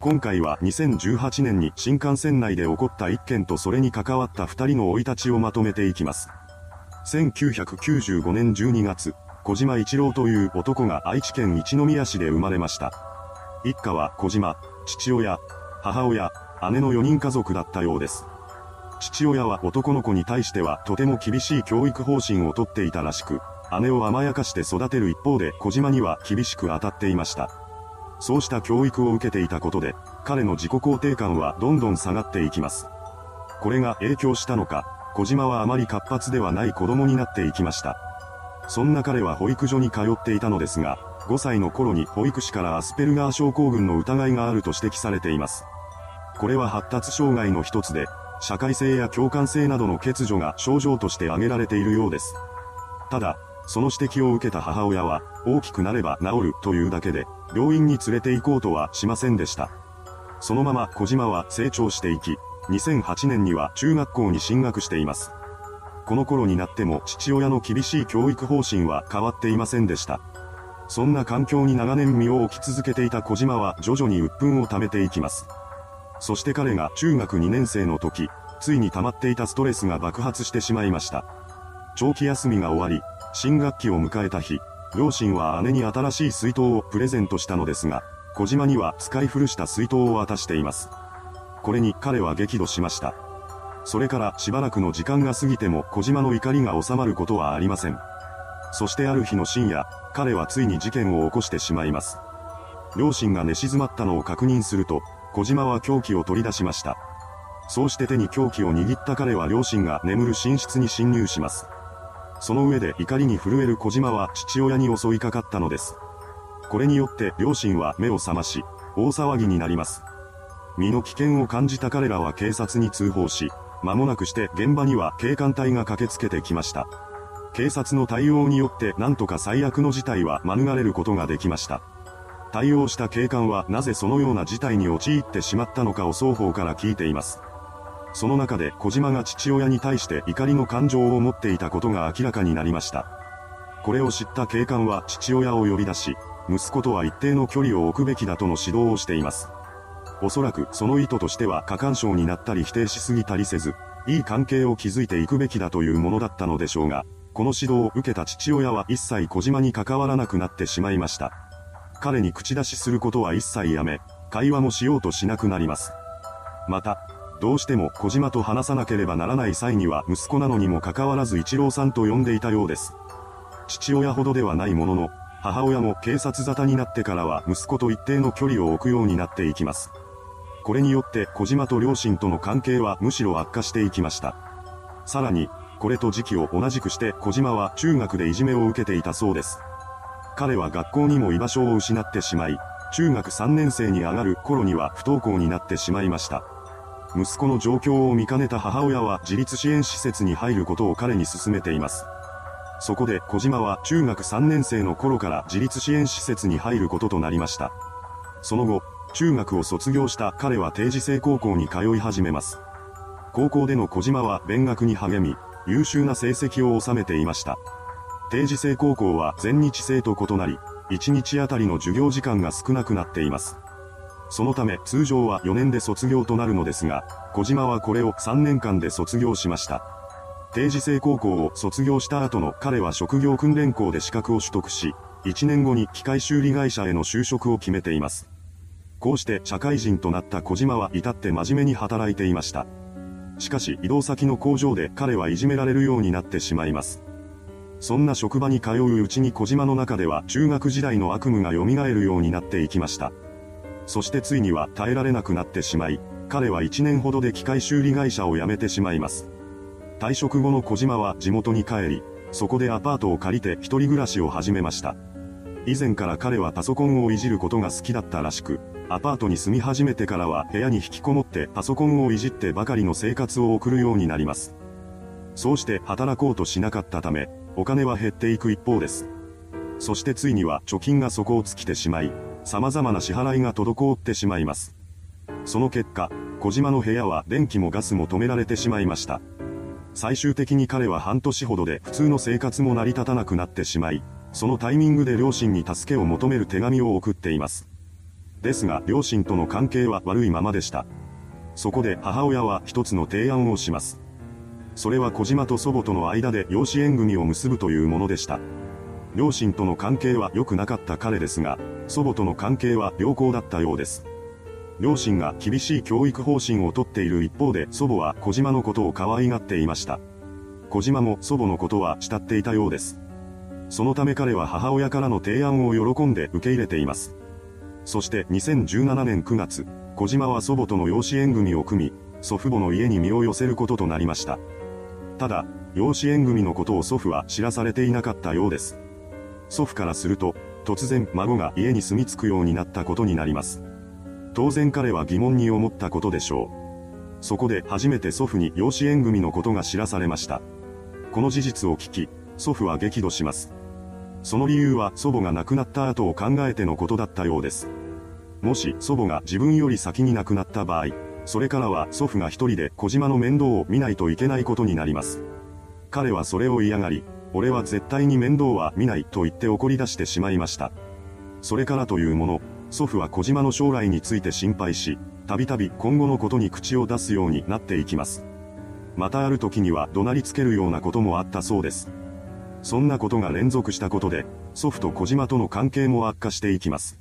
今回は2018年に新幹線内で起こった一件とそれに関わった二人の生い立ちをまとめていきます。1995年12月、小島一郎という男が愛知県一宮市で生まれました。一家は小島、父親、母親、姉の4人家族だったようです。父親は男の子に対してはとても厳しい教育方針をとっていたらしく、姉を甘やかして育てる一方で小島には厳しく当たっていました。そうした教育を受けていたことで、彼の自己肯定感はどんどん下がっていきます。これが影響したのか、小島はあまり活発ではない子供になっていきました。そんな彼は保育所に通っていたのですが、5歳の頃に保育士からアスペルガー症候群の疑いがあると指摘されています。これは発達障害の一つで、社会性や共感性などの欠如が症状として挙げられているようです。ただ、その指摘を受けた母親は、大きくなれば治るというだけで、病院に連れて行こうとはしませんでした。そのまま小島は成長していき、2008年には中学校に進学しています。この頃になっても父親の厳しい教育方針は変わっていませんでした。そんな環境に長年身を置き続けていた小島は徐々に鬱憤を溜めていきます。そして彼が中学2年生の時、ついに溜まっていたストレスが爆発してしまいました。長期休みが終わり、新学期を迎えた日、両親は姉に新しい水筒をプレゼントしたのですが、小島には使い古した水筒を渡しています。これに彼は激怒しました。それからしばらくの時間が過ぎても小島の怒りが収まることはありません。そしてある日の深夜、彼はついに事件を起こしてしまいます。両親が寝静まったのを確認すると、小島は凶器を取り出しました。そうして手に凶器を握った彼は両親が眠る寝室に侵入します。その上で怒りに震える小島は父親に襲いかかったのです。これによって両親は目を覚まし、大騒ぎになります。身の危険を感じた彼らは警察に通報し、間もなくして現場には警官隊が駆けつけてきました。警察の対応によってなんとか最悪の事態は免れることができました。対応した警官はなぜそのような事態に陥ってしまったのかを双方から聞いています。その中で小島が父親に対して怒りの感情を持っていたことが明らかになりました。これを知った警官は父親を呼び出し、息子とは一定の距離を置くべきだとの指導をしています。おそらくその意図としては過干渉になったり否定しすぎたりせず、いい関係を築いていくべきだというものだったのでしょうが、この指導を受けた父親は一切小島に関わらなくなってしまいました。彼に口出しすることは一切やめ、会話もしようとしなくなります。また、どうしても小島と話さなければならない際には息子なのにもかかわらず一郎さんと呼んでいたようです。父親ほどではないものの、母親も警察沙汰になってからは息子と一定の距離を置くようになっていきます。これによって小島と両親との関係はむしろ悪化していきました。さらに、これと時期を同じくして小島は中学でいじめを受けていたそうです。彼は学校にも居場所を失ってしまい、中学3年生に上がる頃には不登校になってしまいました。息子の状況を見かねた母親は自立支援施設に入ることを彼に勧めています。そこで小島は中学3年生の頃から自立支援施設に入ることとなりました。その後、中学を卒業した彼は定時制高校に通い始めます。高校での小島は勉学に励み、優秀な成績を収めていました。定時制高校は全日制と異なり、1日あたりの授業時間が少なくなっています。そのため通常は4年で卒業となるのですが、小島はこれを3年間で卒業しました。定時制高校を卒業した後の彼は職業訓練校で資格を取得し、1年後に機械修理会社への就職を決めています。こうして社会人となった小島は至って真面目に働いていました。しかし移動先の工場で彼はいじめられるようになってしまいます。そんな職場に通ううちに小島の中では中学時代の悪夢が蘇るようになっていきました。そしてついには耐えられなくなってしまい、彼は1年ほどで機械修理会社を辞めてしまいます。退職後の小島は地元に帰り、そこでアパートを借りて一人暮らしを始めました。以前から彼はパソコンをいじることが好きだったらしく、アパートに住み始めてからは部屋に引きこもってパソコンをいじってばかりの生活を送るようになります。そうして働こうとしなかったため、お金は減っていく一方です。そしてついには貯金が底を尽きてしまい、様々な支払いが滞ってしまいます。その結果、小島の部屋は電気もガスも止められてしまいました。最終的に彼は半年ほどで普通の生活も成り立たなくなってしまい、そのタイミングで両親に助けを求める手紙を送っています。ですが両親との関係は悪いままでした。そこで母親は一つの提案をします。それは小島と祖母との間で養子縁組を結ぶというものでした。両親との関係は良くなかった彼ですが、祖母との関係は良好だったようです。両親が厳しい教育方針をとっている一方で祖母は小島のことを可愛がっていました。小島も祖母のことは慕っていたようです。そのため彼は母親からの提案を喜んで受け入れています。そして2017年9月、小島は祖母との養子縁組を組み、祖父母の家に身を寄せることとなりました。ただ、養子縁組のことを祖父は知らされていなかったようです。祖父からすると、突然孫が家に住み着くようになったことになります。当然彼は疑問に思ったことでしょう。そこで初めて祖父に養子縁組のことが知らされました。この事実を聞き、祖父は激怒します。その理由は祖母が亡くなった後を考えてのことだったようです。もし祖母が自分より先に亡くなった場合、それからは祖父が一人で小島の面倒を見ないといけないことになります。彼はそれを嫌がり、俺は絶対に面倒は見ないと言って怒り出してしまいました。それからというもの、祖父は小島の将来について心配し、たびたび今後のことに口を出すようになっていきます。またある時には怒鳴りつけるようなこともあったそうです。そんなことが連続したことで、祖父と小島との関係も悪化していきます。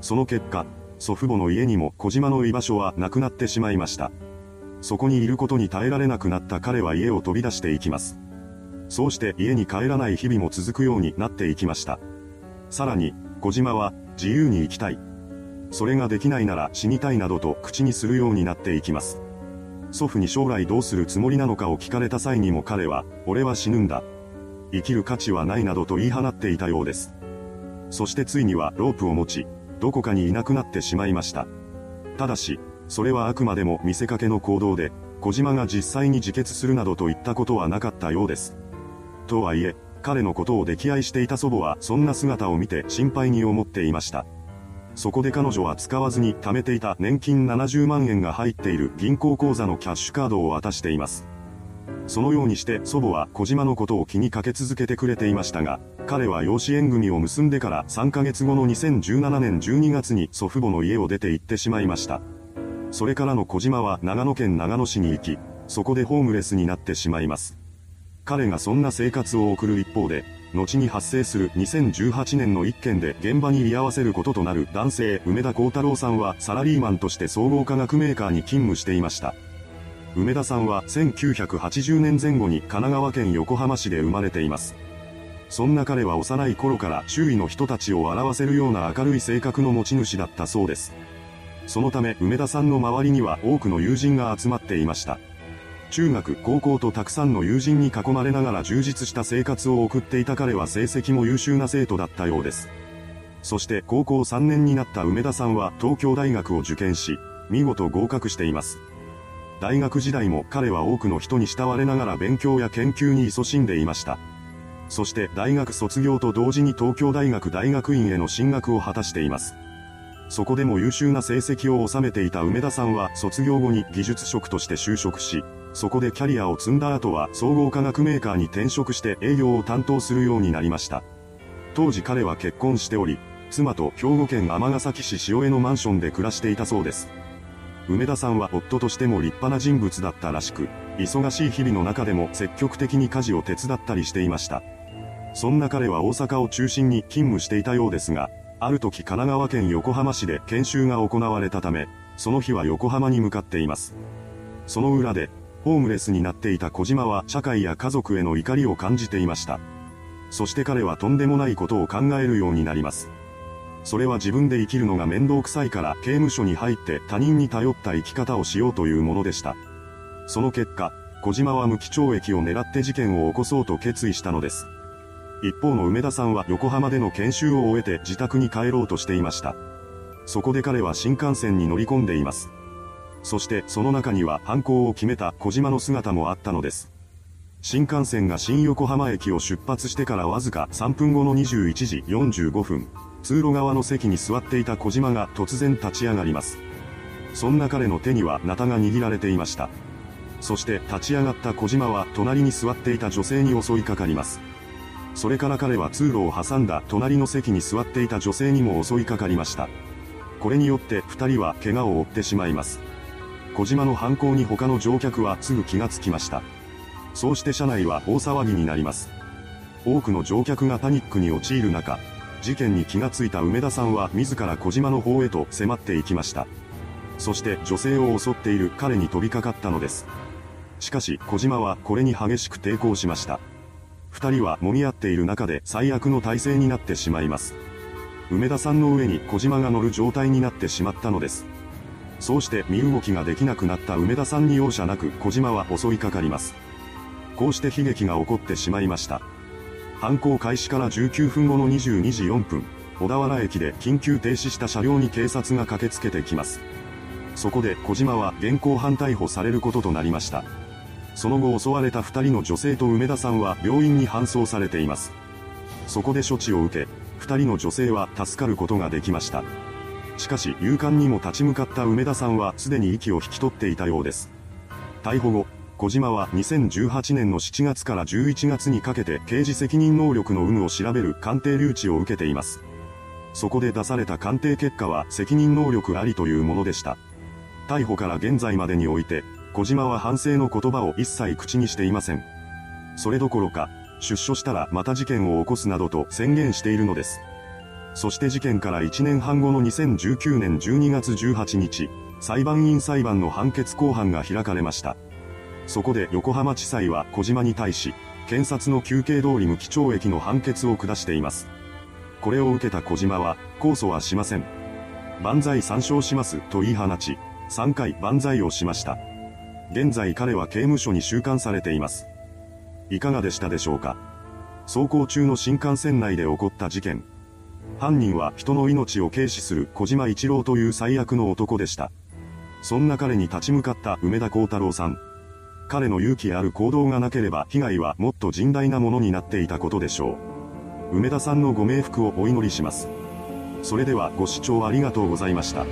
その結果、祖父母の家にも小島の居場所はなくなってしまいました。そこにいることに耐えられなくなった彼は家を飛び出していきます。そうして家に帰らない日々も続くようになっていきました。さらに、小島は、自由に生きたい。それができないなら死にたいなどと口にするようになっていきます。祖父に将来どうするつもりなのかを聞かれた際にも彼は、俺は死ぬんだ。生きる価値はないなどと言い放っていたようです。そしてついにはロープを持ち、どこかにいなくなってしまいました。ただし、それはあくまでも見せかけの行動で、小島が実際に自決するなどといったことはなかったようです。とはいえ、彼のことを溺愛していた祖母はそんな姿を見て心配に思っていました。そこで彼女は使わずに貯めていた年金70万円が入っている銀行口座のキャッシュカードを渡しています。そのようにして祖母は小島のことを気にかけ続けてくれていましたが、彼は養子縁組を結んでから3ヶ月後の2017年12月に祖父母の家を出て行ってしまいました。それからの小島は長野県長野市に行き、そこでホームレスになってしまいます。彼がそんな生活を送る一方で、後に発生する2018年の一件で現場に居合わせることとなる男性梅田幸太郎さんはサラリーマンとして総合化学メーカーに勤務していました。梅田さんは1980年前後に神奈川県横浜市で生まれています。そんな彼は幼い頃から周囲の人たちを笑わせるような明るい性格の持ち主だったそうです。そのため梅田さんの周りには多くの友人が集まっていました。中学、高校とたくさんの友人に囲まれながら充実した生活を送っていた彼は成績も優秀な生徒だったようです。そして高校3年になった梅田さんは東京大学を受験し、見事合格しています。大学時代も彼は多くの人に慕われながら勉強や研究に勤しんでいました。そして大学卒業と同時に東京大学大学院への進学を果たしています。そこでも優秀な成績を収めていた梅田さんは卒業後に技術職として就職し、そこでキャリアを積んだ後は総合化学メーカーに転職して営業を担当するようになりました。当時彼は結婚しており、妻と兵庫県尼崎市塩江のマンションで暮らしていたそうです。梅田さんは夫としても立派な人物だったらしく、忙しい日々の中でも積極的に家事を手伝ったりしていました。そんな彼は大阪を中心に勤務していたようですが、ある時神奈川県横浜市で研修が行われたため、その日は横浜に向かっています。その裏で、ホームレスになっていた小島は社会や家族への怒りを感じていました。そして彼はとんでもないことを考えるようになります。それは自分で生きるのが面倒くさいから刑務所に入って他人に頼った生き方をしようというものでした。その結果、小島は無期懲役を狙って事件を起こそうと決意したのです。一方の梅田さんは横浜での研修を終えて自宅に帰ろうとしていました。そこで彼は新幹線に乗り込んでいます。そしてその中には犯行を決めた小島の姿もあったのです。新幹線が新横浜駅を出発してからわずか3分後の21時45分、通路側の席に座っていた小島が突然立ち上がります。そんな彼の手にはナタが握られていました。そして立ち上がった小島は隣に座っていた女性に襲いかかります。それから彼は通路を挟んだ隣の席に座っていた女性にも襲いかかりました。これによって二人は怪我を負ってしまいます。小島の犯行に他の乗客はすぐ気がつきました。そうして車内は大騒ぎになります。多くの乗客がパニックに陥る中、事件に気がついた梅田さんは自ら小島の方へと迫っていきました。そして女性を襲っている彼に飛びかかったのです。しかし小島はこれに激しく抵抗しました。二人は揉み合っている中で最悪の体勢になってしまいます。梅田さんの上に小島が乗る状態になってしまったのです。そうして身動きができなくなった梅田さんに容赦なく小島は襲いかかります。こうして悲劇が起こってしまいました。犯行開始から19分後の22時4分、小田原駅で緊急停止した車両に警察が駆けつけてきます。そこで小島は現行犯逮捕されることとなりました。その後襲われた2人の女性と梅田さんは病院に搬送されています。そこで処置を受け、2人の女性は助かることができました。しかし勇敢にも立ち向かった梅田さんはすでに息を引き取っていたようです。逮捕後、小島は2018年の7月から11月にかけて刑事責任能力の有無を調べる鑑定留置を受けています。そこで出された鑑定結果は責任能力ありというものでした。逮捕から現在までにおいて、小島は反省の言葉を一切口にしていません。それどころか、出所したらまた事件を起こすなどと宣言しているのです。そして事件から1年半後の2019年12月18日、裁判員裁判の判決公判が開かれました。そこで横浜地裁は小島に対し、検察の休憩通り無期懲役の判決を下しています。これを受けた小島は、控訴はしません。万歳参照しますと言い放ち、3回万歳をしました。現在彼は刑務所に収監されています。いかがでしたでしょうか走行中の新幹線内で起こった事件。犯人は人の命を軽視する小島一郎という最悪の男でした。そんな彼に立ち向かった梅田幸太郎さん。彼の勇気ある行動がなければ被害はもっと甚大なものになっていたことでしょう。梅田さんのご冥福をお祈りします。それではご視聴ありがとうございました。